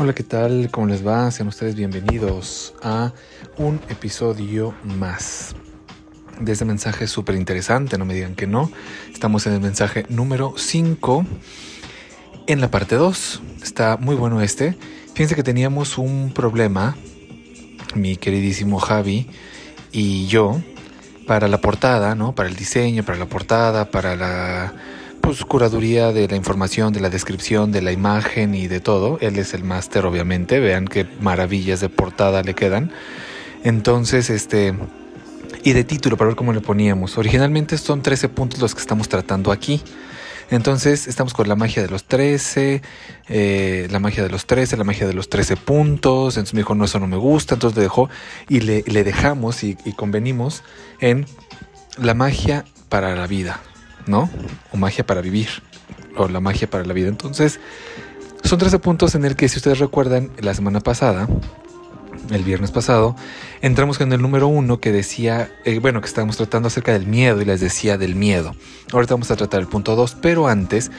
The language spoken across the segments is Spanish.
Hola, ¿qué tal? ¿Cómo les va? Sean ustedes bienvenidos a un episodio más de este mensaje súper interesante, no me digan que no. Estamos en el mensaje número 5 en la parte 2. Está muy bueno este. Fíjense que teníamos un problema, mi queridísimo Javi y yo, para la portada, ¿no? Para el diseño, para la portada, para la pues, curaduría de la información, de la descripción, de la imagen y de todo. Él es el máster, obviamente. Vean qué maravillas de portada le quedan. Entonces, este. Y de título, para ver cómo le poníamos. Originalmente son 13 puntos los que estamos tratando aquí. Entonces estamos con la magia de los 13, eh, la magia de los 13, la magia de los 13 puntos. Entonces me dijo, no, eso no me gusta. Entonces le dejó y le, dejamos y convenimos en la magia para la vida. ¿No? O magia para vivir, o la magia para la vida. Entonces, son 13 puntos en el que, si ustedes recuerdan, la semana pasada, el viernes pasado, entramos en el número uno que decía, eh, bueno, que estábamos tratando acerca del miedo y les decía del miedo. Ahorita vamos a tratar el punto 2, pero antes,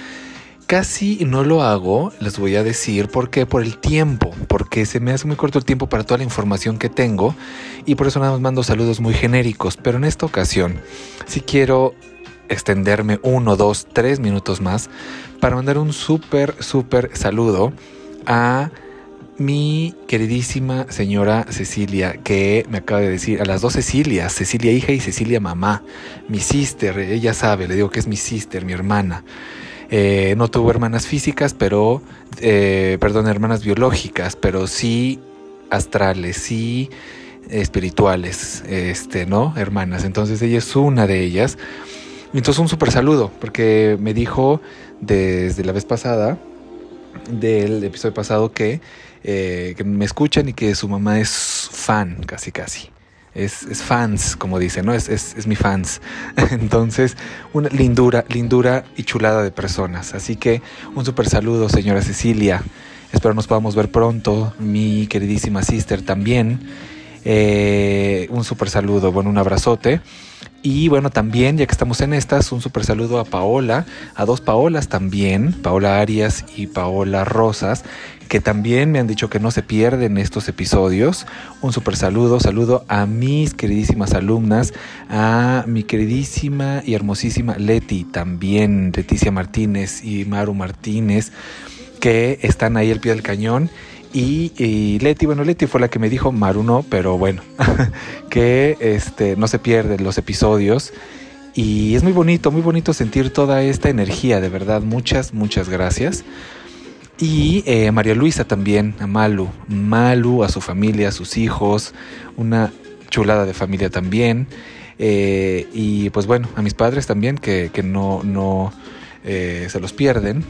casi no lo hago, les voy a decir por qué, por el tiempo, porque se me hace muy corto el tiempo para toda la información que tengo y por eso nada más mando saludos muy genéricos, pero en esta ocasión sí quiero extenderme uno, dos, tres minutos más para mandar un súper, súper saludo a mi queridísima señora Cecilia, que me acaba de decir a las dos Cecilias, Cecilia hija y Cecilia mamá, mi sister, ella sabe, le digo que es mi sister, mi hermana. Eh, no tuvo hermanas físicas, pero, eh, perdón, hermanas biológicas, pero sí astrales, sí espirituales, este, ¿no? Hermanas. Entonces ella es una de ellas. Entonces un súper saludo, porque me dijo desde la vez pasada, del episodio pasado, que, eh, que me escuchan y que su mamá es fan, casi casi. Es, es fans, como dice, ¿no? Es, es, es, mi fans. Entonces, una lindura, lindura y chulada de personas. Así que un súper saludo, señora Cecilia. Espero nos podamos ver pronto. Mi queridísima sister también. Eh, un súper saludo, bueno, un abrazote. Y bueno, también, ya que estamos en estas, un súper saludo a Paola, a dos Paolas también, Paola Arias y Paola Rosas, que también me han dicho que no se pierden estos episodios. Un súper saludo, saludo a mis queridísimas alumnas, a mi queridísima y hermosísima Leti, también Leticia Martínez y Maru Martínez, que están ahí al pie del cañón y, Leti, bueno, Leti fue la que me dijo, Maru no, pero bueno, que este, no se pierden los episodios. Y es muy bonito, muy bonito sentir toda esta energía, de verdad. Muchas, muchas gracias. Y eh, María Luisa también, a Malu. Malu, a su familia, a sus hijos. Una chulada de familia también. Eh, y pues bueno, a mis padres también, que, que no, no eh, se los pierden.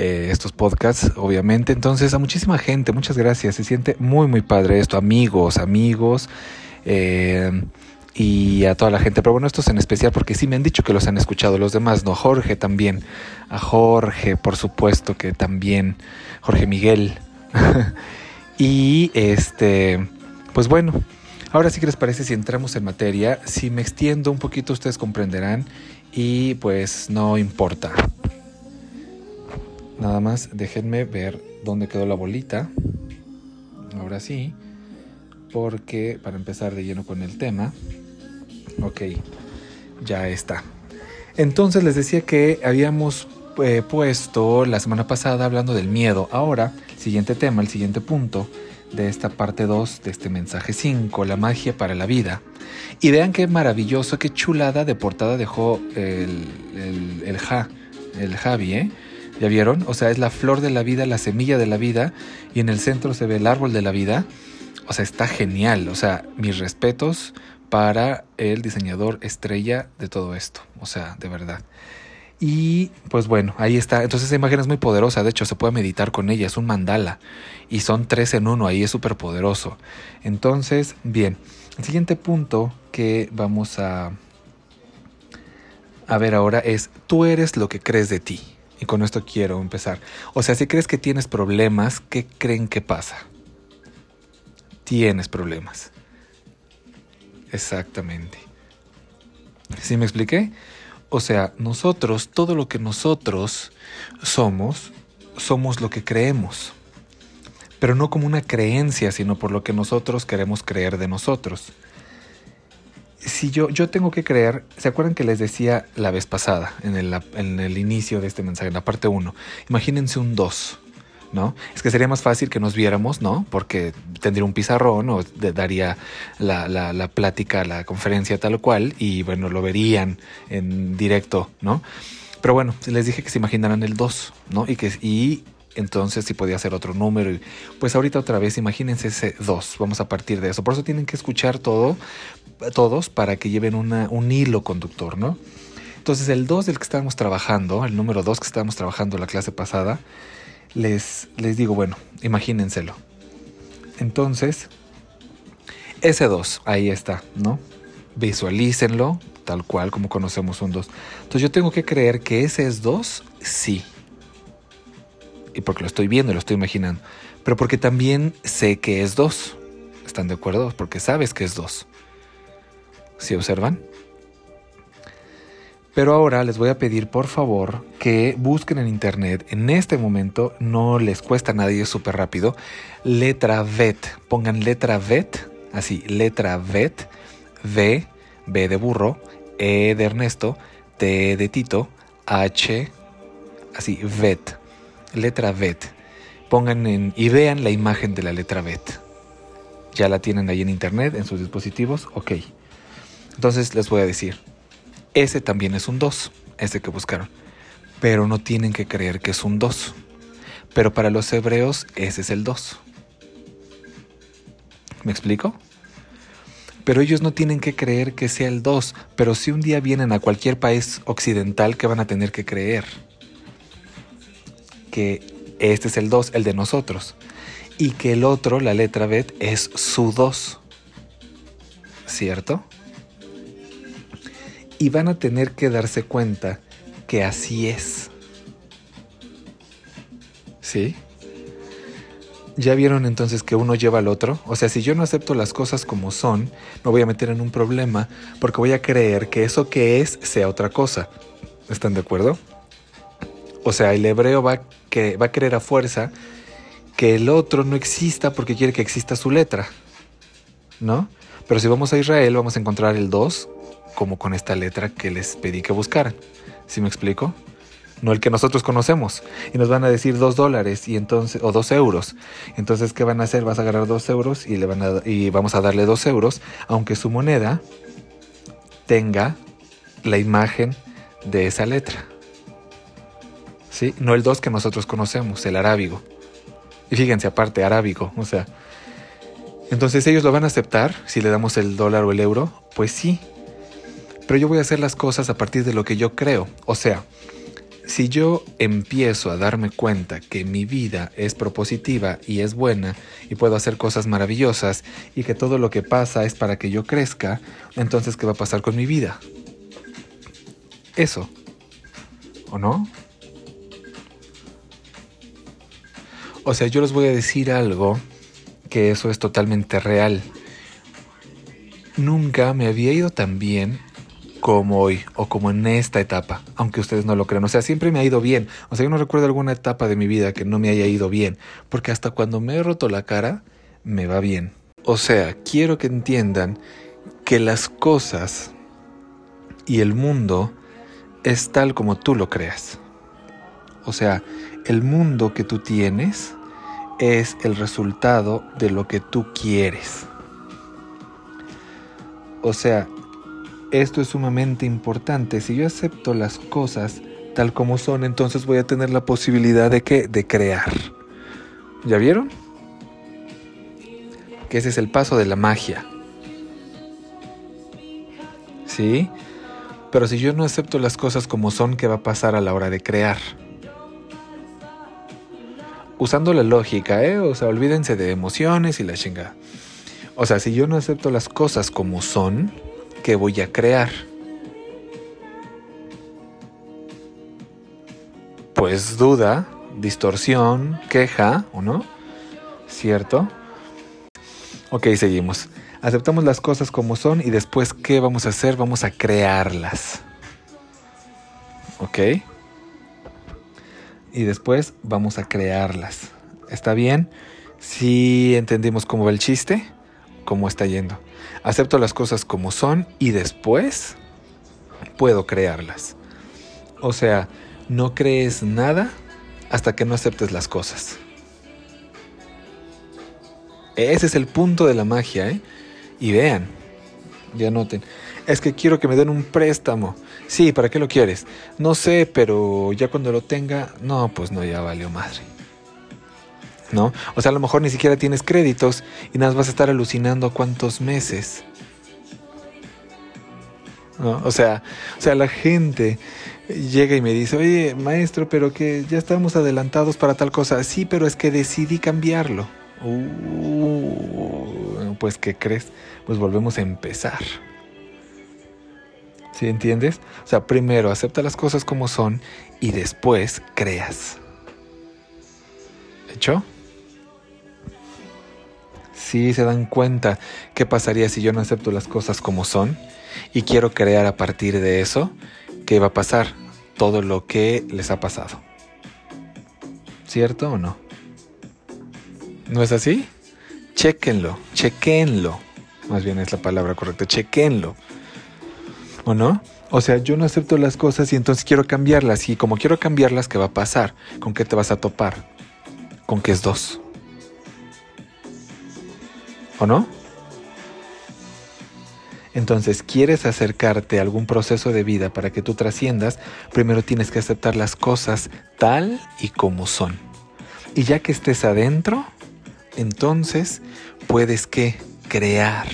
Eh, estos podcasts, obviamente. Entonces, a muchísima gente, muchas gracias. Se siente muy, muy padre esto. Amigos, amigos. Eh, y a toda la gente. Pero bueno, estos en especial porque sí me han dicho que los han escuchado. Los demás no. Jorge también. A Jorge, por supuesto que también. Jorge Miguel. y este, pues bueno. Ahora sí que les parece si entramos en materia. Si me extiendo un poquito ustedes comprenderán y pues no importa. Nada más déjenme ver dónde quedó la bolita. Ahora sí. Porque para empezar de lleno con el tema. Ok, ya está. Entonces les decía que habíamos eh, puesto la semana pasada hablando del miedo. Ahora, siguiente tema, el siguiente punto de esta parte 2 de este mensaje 5, la magia para la vida. Y vean qué maravilloso, qué chulada de portada dejó el, el, el, ja, el Javi, ¿eh? ¿Ya vieron? O sea, es la flor de la vida, la semilla de la vida, y en el centro se ve el árbol de la vida. O sea, está genial. O sea, mis respetos para el diseñador estrella de todo esto. O sea, de verdad. Y pues bueno, ahí está. Entonces esa imagen es muy poderosa. De hecho, se puede meditar con ella. Es un mandala. Y son tres en uno. Ahí es súper poderoso. Entonces, bien. El siguiente punto que vamos a, a ver ahora es, tú eres lo que crees de ti. Y con esto quiero empezar. O sea, si crees que tienes problemas, ¿qué creen que pasa? Tienes problemas. Exactamente. ¿Sí me expliqué? O sea, nosotros, todo lo que nosotros somos, somos lo que creemos. pero no como una creencia, sino por lo que nosotros queremos creer de nosotros. Si yo, yo tengo que creer, ¿se acuerdan que les decía la vez pasada, en el, en el inicio de este mensaje, en la parte 1? Imagínense un 2. ¿no? Es que sería más fácil que nos viéramos, ¿no? Porque tendría un pizarrón o daría la, la, plática, la conferencia tal cual y bueno, lo verían en directo, ¿no? Pero bueno, les dije que se imaginaran el 2, ¿no? Y que y entonces si podía ser otro número. Y, pues ahorita otra vez, imagínense ese 2, vamos a partir de eso. Por eso tienen que escuchar todo, todos, para que lleven un hilo conductor, ¿no? Entonces el 2 del que estábamos trabajando, el número 2 que estábamos trabajando la clase pasada, les, les digo, bueno, imagínenselo. Entonces, ese 2, ahí está, ¿no? Visualícenlo, tal cual como conocemos un 2. Entonces yo tengo que creer que ese es 2, sí. Y porque lo estoy viendo, lo estoy imaginando. Pero porque también sé que es 2. ¿Están de acuerdo? Porque sabes que es 2. ¿Sí observan? Pero ahora les voy a pedir por favor que busquen en internet, en este momento no les cuesta a nadie, súper rápido, letra VET, pongan letra VET, así, letra VET, V, B de burro, E de Ernesto, T de Tito, H, así, VET, letra VET. Pongan en, y vean la imagen de la letra VET. Ya la tienen ahí en internet, en sus dispositivos, ok. Entonces les voy a decir, ese también es un 2, ese que buscaron. Pero no tienen que creer que es un 2. Pero para los hebreos ese es el 2. ¿Me explico? Pero ellos no tienen que creer que sea el 2, pero si un día vienen a cualquier país occidental que van a tener que creer que este es el 2, el de nosotros, y que el otro, la letra Bet, es su 2. ¿Cierto? y van a tener que darse cuenta que así es. ¿Sí? ¿Ya vieron entonces que uno lleva al otro? O sea, si yo no acepto las cosas como son, me voy a meter en un problema porque voy a creer que eso que es sea otra cosa. ¿Están de acuerdo? O sea, el hebreo va, que, va a querer a fuerza que el otro no exista porque quiere que exista su letra. ¿No? Pero si vamos a Israel vamos a encontrar el 2 como con esta letra que les pedí que buscaran. ¿Sí me explico? No el que nosotros conocemos. Y nos van a decir dos dólares y entonces, o dos euros. Entonces, ¿qué van a hacer? Vas a agarrar dos euros y, le van a, y vamos a darle dos euros, aunque su moneda tenga la imagen de esa letra. No el dos que nosotros conocemos, el arábigo. Y fíjense, aparte, arábigo, o sea. Entonces, ¿ellos lo van a aceptar si le damos el dólar o el euro? Pues sí, pero yo voy a hacer las cosas a partir de lo que yo creo. O sea, si yo empiezo a darme cuenta que mi vida es propositiva y es buena y puedo hacer cosas maravillosas y que todo lo que pasa es para que yo crezca, entonces ¿qué va a pasar con mi vida? Eso. ¿O no? O sea, yo les voy a decir algo que eso es totalmente real. Nunca me había ido tan bien como hoy o como en esta etapa, aunque ustedes no lo crean. O sea, siempre me ha ido bien. O sea, yo no recuerdo alguna etapa de mi vida que no me haya ido bien, porque hasta cuando me he roto la cara, me va bien. O sea, quiero que entiendan que las cosas y el mundo es tal como tú lo creas. O sea, el mundo que tú tienes es el resultado de lo que tú quieres. O sea, esto es sumamente importante. Si yo acepto las cosas tal como son, entonces voy a tener la posibilidad de que de crear. ¿Ya vieron? Que ese es el paso de la magia. ¿Sí? Pero si yo no acepto las cosas como son, ¿qué va a pasar a la hora de crear? Usando la lógica, ¿eh? O sea, olvídense de emociones y la chingada. O sea, si yo no acepto las cosas como son, que voy a crear. Pues duda, distorsión, queja, ¿o no? ¿Cierto? Ok, seguimos. Aceptamos las cosas como son y después, ¿qué vamos a hacer? Vamos a crearlas. ¿Ok? Y después vamos a crearlas. ¿Está bien? Si entendimos cómo va el chiste, cómo está yendo. Acepto las cosas como son y después puedo crearlas. O sea, no crees nada hasta que no aceptes las cosas. Ese es el punto de la magia, ¿eh? Y vean, ya noten. Es que quiero que me den un préstamo. Sí, ¿para qué lo quieres? No sé, pero ya cuando lo tenga, no, pues no, ya valió madre. ¿No? O sea, a lo mejor ni siquiera tienes créditos y nada más vas a estar alucinando cuántos meses. ¿No? O sea, o sea, la gente llega y me dice, oye, maestro, pero que ya estamos adelantados para tal cosa. Sí, pero es que decidí cambiarlo. Uh, pues, ¿qué crees? Pues volvemos a empezar. ¿Sí entiendes? O sea, primero acepta las cosas como son y después creas. ¿Hecho? Sí, se dan cuenta qué pasaría si yo no acepto las cosas como son y quiero crear a partir de eso, ¿qué va a pasar? Todo lo que les ha pasado. ¿Cierto o no? ¿No es así? Chequenlo, chequenlo. Más bien es la palabra correcta, chequenlo. ¿O no? O sea, yo no acepto las cosas y entonces quiero cambiarlas. Y como quiero cambiarlas, ¿qué va a pasar? ¿Con qué te vas a topar? Con que es dos. ¿O no? Entonces, ¿quieres acercarte a algún proceso de vida para que tú trasciendas? Primero tienes que aceptar las cosas tal y como son. Y ya que estés adentro, entonces puedes que crear.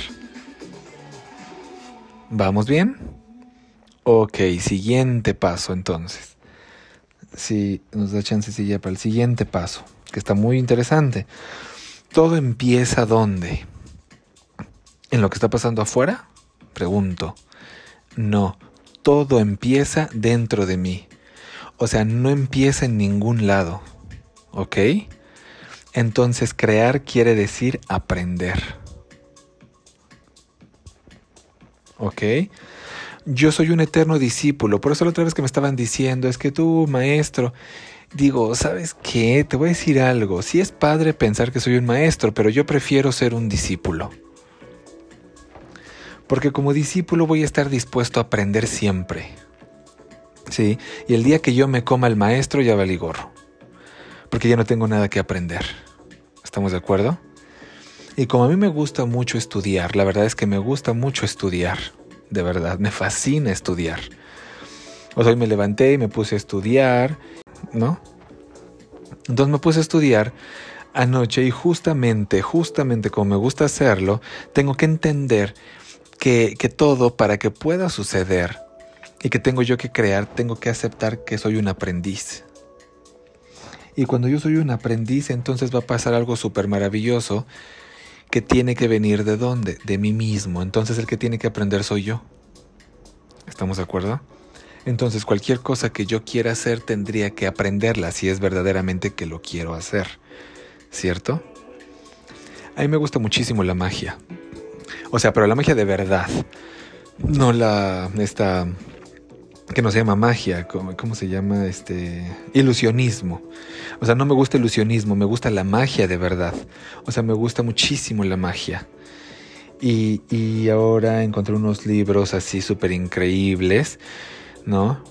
¿Vamos bien? Ok, siguiente paso entonces. Si nos da chancecilla para el siguiente paso, que está muy interesante. ¿Todo empieza dónde? ¿En lo que está pasando afuera? Pregunto. No, todo empieza dentro de mí. O sea, no empieza en ningún lado. ¿Ok? Entonces crear quiere decir aprender. ¿Ok? yo soy un eterno discípulo. Por eso la otra vez que me estaban diciendo, es que tú, maestro, digo, ¿sabes qué? Te voy a decir algo. Sí es padre pensar que soy un maestro, pero yo prefiero ser un discípulo. Porque como discípulo voy a estar dispuesto a aprender siempre. ¿Sí? Y el día que yo me coma el maestro ya valí gorro. Porque ya no tengo nada que aprender. ¿Estamos de acuerdo? Y como a mí me gusta mucho estudiar, la verdad es que me gusta mucho estudiar de verdad, me fascina estudiar. O sea, hoy me levanté y me puse a estudiar, ¿no? Entonces me puse a estudiar anoche y justamente, justamente como me gusta hacerlo, tengo que entender que, que todo para que pueda suceder y que tengo yo que crear, tengo que aceptar que soy un aprendiz. Y cuando yo soy un aprendiz, entonces va a pasar algo súper maravilloso que tiene que venir de dónde? De mí mismo. Entonces el que tiene que aprender soy yo. ¿Estamos de acuerdo? Entonces cualquier cosa que yo quiera hacer tendría que aprenderla si es verdaderamente que lo quiero hacer. ¿Cierto? A mí me gusta muchísimo la magia. O sea, pero la magia de verdad. No la esta que no se llama magia, ¿cómo, se llama? Este ilusionismo. O sea, no me gusta ilusionismo, me gusta la magia de verdad. O sea, me gusta muchísimo la magia. Y, y ahora encontré unos libros así súper increíbles, ¿no?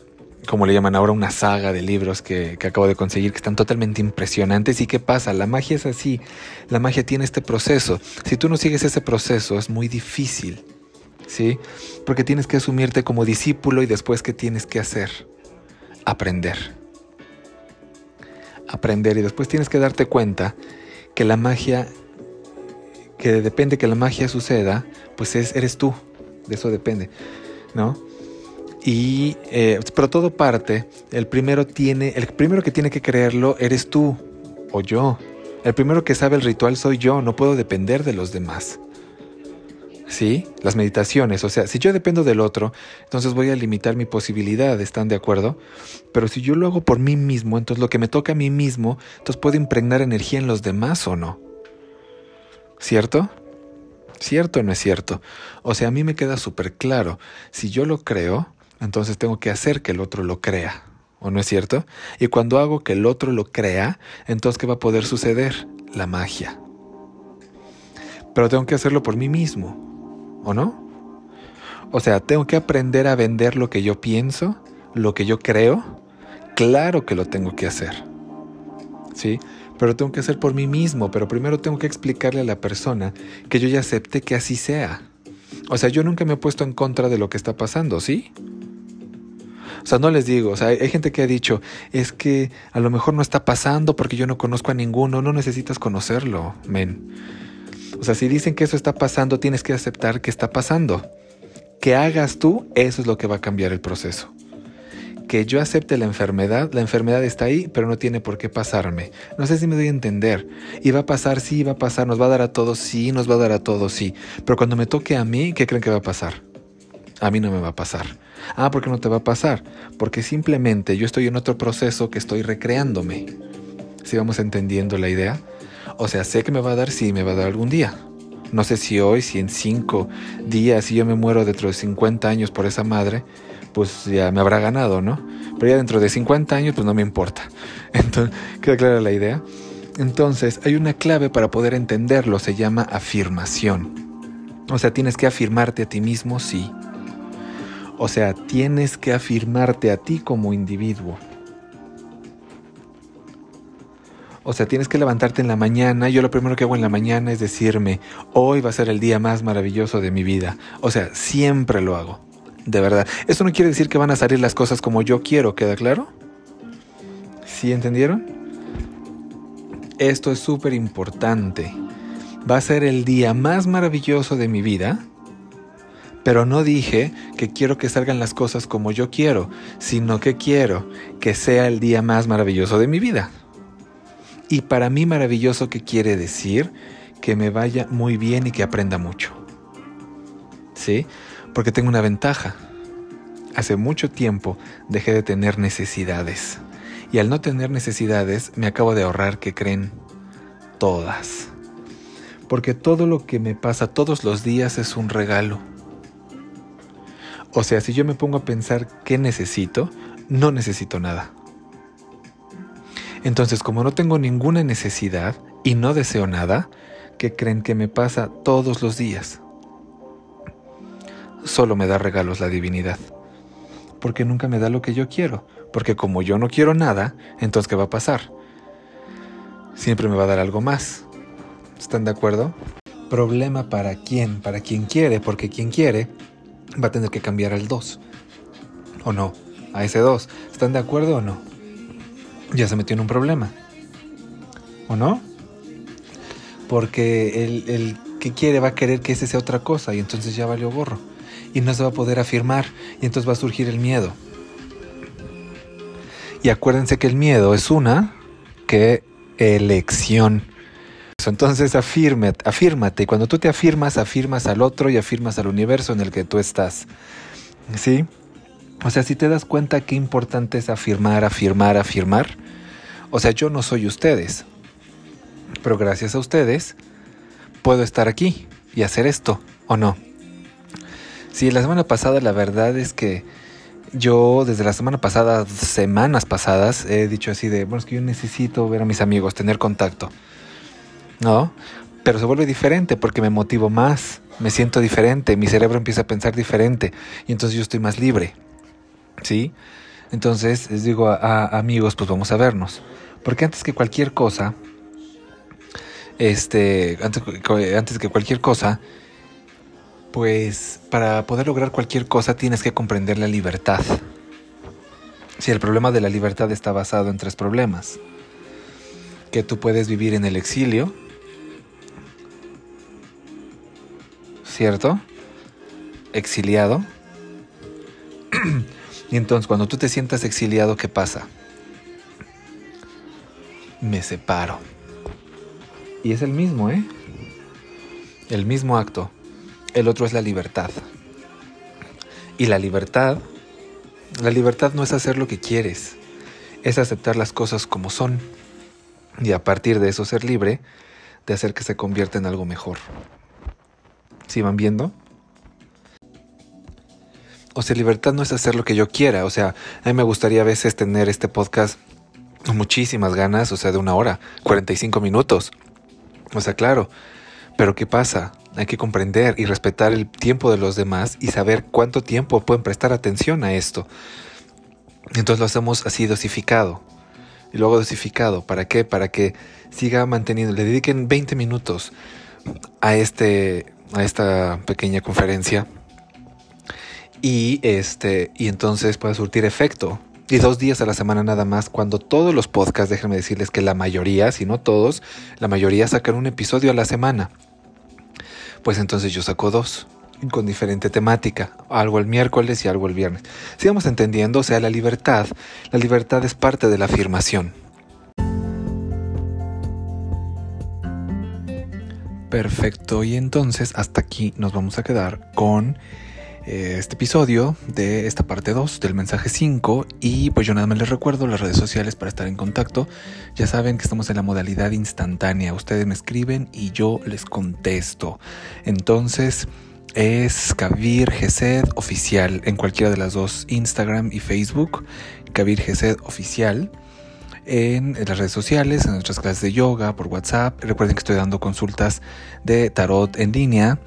Como le llaman ahora, una saga de libros que, que acabo de conseguir que están totalmente impresionantes. ¿Y qué pasa? La magia es así. La magia tiene este proceso. Si tú no sigues ese proceso, es muy difícil ¿sí? Porque tienes que asumirte como discípulo y después ¿qué tienes que hacer? Aprender. Aprender y después tienes que darte cuenta que la magia, que depende que la magia suceda, pues es, eres tú, de eso depende, ¿no? Y, eh, pero todo parte, el primero tiene, el primero que tiene que creerlo eres tú o yo. El primero que sabe el ritual soy yo, no puedo depender de los demás. ¿Sí? Las meditaciones, o sea, si yo dependo del otro, entonces voy a limitar mi posibilidad, ¿están de acuerdo? Pero si yo lo hago por mí mismo, entonces lo que me toca a mí mismo, entonces puedo impregnar energía en los demás o no. ¿Cierto? ¿Cierto o no es cierto? O sea, a mí me queda súper claro, si yo lo creo, entonces tengo que hacer que el otro lo crea. ¿O no es cierto? Y cuando hago que el otro lo crea, entonces ¿qué va a poder suceder? La magia. pero tengo que hacerlo por mí mismo, ¿o no? O sea, tengo que aprender a vender lo que yo pienso, lo que yo creo. Claro que lo tengo que hacer. ¿Sí? Pero tengo que hacer por mí mismo, pero primero tengo que explicarle a la persona que yo ya acepte que así sea. O sea, yo nunca me he puesto en contra de lo que está pasando, ¿sí? O sea, no les digo, o sea, hay gente que ha dicho, es que a lo mejor no está pasando porque yo no conozco a ninguno, no necesitas conocerlo, men. O sea, si dicen que eso está pasando, tienes que aceptar que está pasando que hagas tú, eso es lo que va a cambiar el proceso. Que yo acepte la enfermedad, la enfermedad está ahí, pero no tiene por qué pasarme. No sé si me doy a entender. Y va a pasar, sí, va a pasar, nos va a dar a todos, sí, nos va a dar a todos, sí. Pero cuando me toque a mí, ¿qué creen que va a pasar? A mí no me va a pasar. Ah, ¿por qué no te va a pasar? Porque simplemente yo estoy en otro proceso que estoy recreándome. Si vamos entendiendo la idea. O sea, sé que me va a dar, sí, me va a dar algún día. No sé si hoy, si en cinco días, si yo me muero dentro de 50 años por esa madre, pues ya me habrá ganado, ¿no? Pero ya dentro de 50 años, pues no me importa. Entonces, queda clara la idea. Entonces, hay una clave para poder entenderlo, se llama afirmación. O sea, tienes que afirmarte a ti mismo, sí. O sea, tienes que afirmarte a ti como individuo. O sea, tienes que levantarte en la mañana. Yo lo primero que hago en la mañana es decirme, hoy va a ser el día más maravilloso de mi vida. O sea, siempre lo hago. De verdad. Eso no quiere decir que van a salir las cosas como yo quiero, ¿queda claro? ¿Sí entendieron? Esto es súper importante. Va a ser el día más maravilloso de mi vida. Pero no dije que quiero que salgan las cosas como yo quiero, sino que quiero que sea el día más maravilloso de mi vida. Y para mí maravilloso que quiere decir que me vaya muy bien y que aprenda mucho. ¿Sí? Porque tengo una ventaja. Hace mucho tiempo dejé de tener necesidades. Y al no tener necesidades me acabo de ahorrar que creen todas. Porque todo lo que me pasa todos los días es un regalo. O sea, si yo me pongo a pensar qué necesito, no necesito nada. Entonces, como no tengo ninguna necesidad y no deseo nada, ¿qué creen que me pasa todos los días? Solo me da regalos la divinidad. Porque nunca me da lo que yo quiero. Porque como yo no quiero nada, entonces ¿qué va a pasar? Siempre me va a dar algo más. ¿Están de acuerdo? Problema para quién, para quien quiere, porque quien quiere va a tener que cambiar al 2. ¿O no? A ese 2. ¿Están de acuerdo o no? Ya se metió en un problema. ¿O no? Porque el, que quiere va a querer que ese sea otra cosa y entonces ya valió gorro. Y no se va a poder afirmar y entonces va a surgir el miedo. Y acuérdense que el miedo es una que elección. Entonces afírmate, afírmate. Y cuando tú te afirmas, afirmas al otro y afirmas al universo en el que tú estás. ¿Sí? O sea, si te das cuenta qué importante es afirmar, afirmar, afirmar. O sea, yo no soy ustedes, pero gracias a ustedes puedo estar aquí y hacer esto, ¿o no? Sí, la semana pasada la verdad es que yo desde la semana pasada, semanas pasadas, he dicho así de, bueno, es que yo necesito ver a mis amigos, tener contacto, ¿no? Pero se vuelve diferente porque me motivo más, me siento diferente, mi cerebro empieza a pensar diferente y entonces yo estoy más libre, ¿sí? Entonces les digo a, amigos, pues vamos a vernos. Porque antes que cualquier cosa, este, antes, que cualquier cosa, pues para poder lograr cualquier cosa tienes que comprender la libertad. Si el problema de la libertad está basado en tres problemas. Que tú puedes vivir en el exilio, ¿cierto? Exiliado. y entonces cuando tú te sientas exiliado, ¿qué pasa? me separo. Y es el mismo, ¿eh? El mismo acto. El otro es la libertad. Y la libertad, la libertad no es hacer lo que quieres, es aceptar las cosas como son. Y a partir de eso ser libre de hacer que se convierta en algo mejor. ¿Sí van viendo? O sea, libertad no es hacer lo que yo quiera. O sea, a mí me gustaría a veces tener este podcast muchísimas ganas, o sea, de una hora, 45 minutos. O sea, claro, Pero ¿qué pasa? Hay que comprender y respetar el tiempo de los demás y saber cuánto tiempo pueden prestar atención a esto. Entonces lo hacemos así dosificado. Y luego dosificado. ¿Para qué? Para que siga manteniendo, le dediquen 20 minutos a, este, a esta pequeña conferencia. Y, este, y entonces puede surtir efecto. Y dos días a la semana nada más, cuando todos los podcasts, déjenme decirles que la mayoría, si no todos, la mayoría sacan un episodio a la semana. Pues entonces yo saco dos con diferente temática, algo el miércoles y algo el viernes. Sigamos entendiendo, o sea, la libertad, la libertad es parte de la afirmación. Perfecto, y entonces hasta aquí nos vamos a quedar con este episodio de esta parte 2 del mensaje 5 y pues yo nada más les recuerdo las redes sociales para estar en contacto. Ya saben que estamos en la modalidad instantánea, ustedes me escriben y yo les contesto. Entonces es Kabir Gesed Oficial en cualquiera de las dos, Instagram y Facebook, Kabir Gesed Oficial. En, las redes sociales, en nuestras clases de yoga, por WhatsApp. Recuerden que estoy dando consultas de tarot en línea,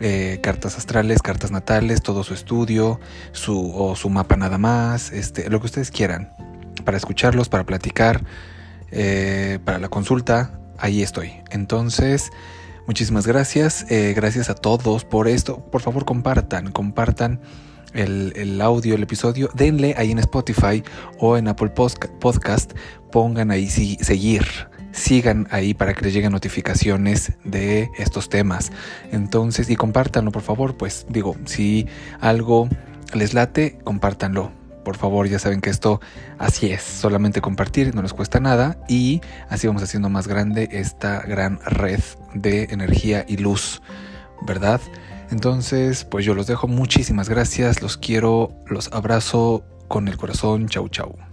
eh, cartas astrales, cartas natales, todo su estudio, su, o su mapa nada más, este, lo que ustedes quieran. Para escucharlos, para platicar, eh, para la consulta, ahí estoy. Entonces, Muchísimas gracias, eh, gracias a todos por esto. Por favor compartan, compartan el, audio, el episodio, denle ahí en Spotify o en Apple Podcast, pongan ahí seguir, sigan ahí para que les lleguen notificaciones de estos temas. Entonces, y compártanlo, por favor, pues digo, si algo les late, compártanlo por favor, ya saben que esto así es, solamente compartir, no les cuesta nada y así vamos haciendo más grande esta gran red de energía y luz, ¿verdad? Entonces, pues yo los dejo, muchísimas gracias, los quiero, los abrazo con el corazón, chau chau.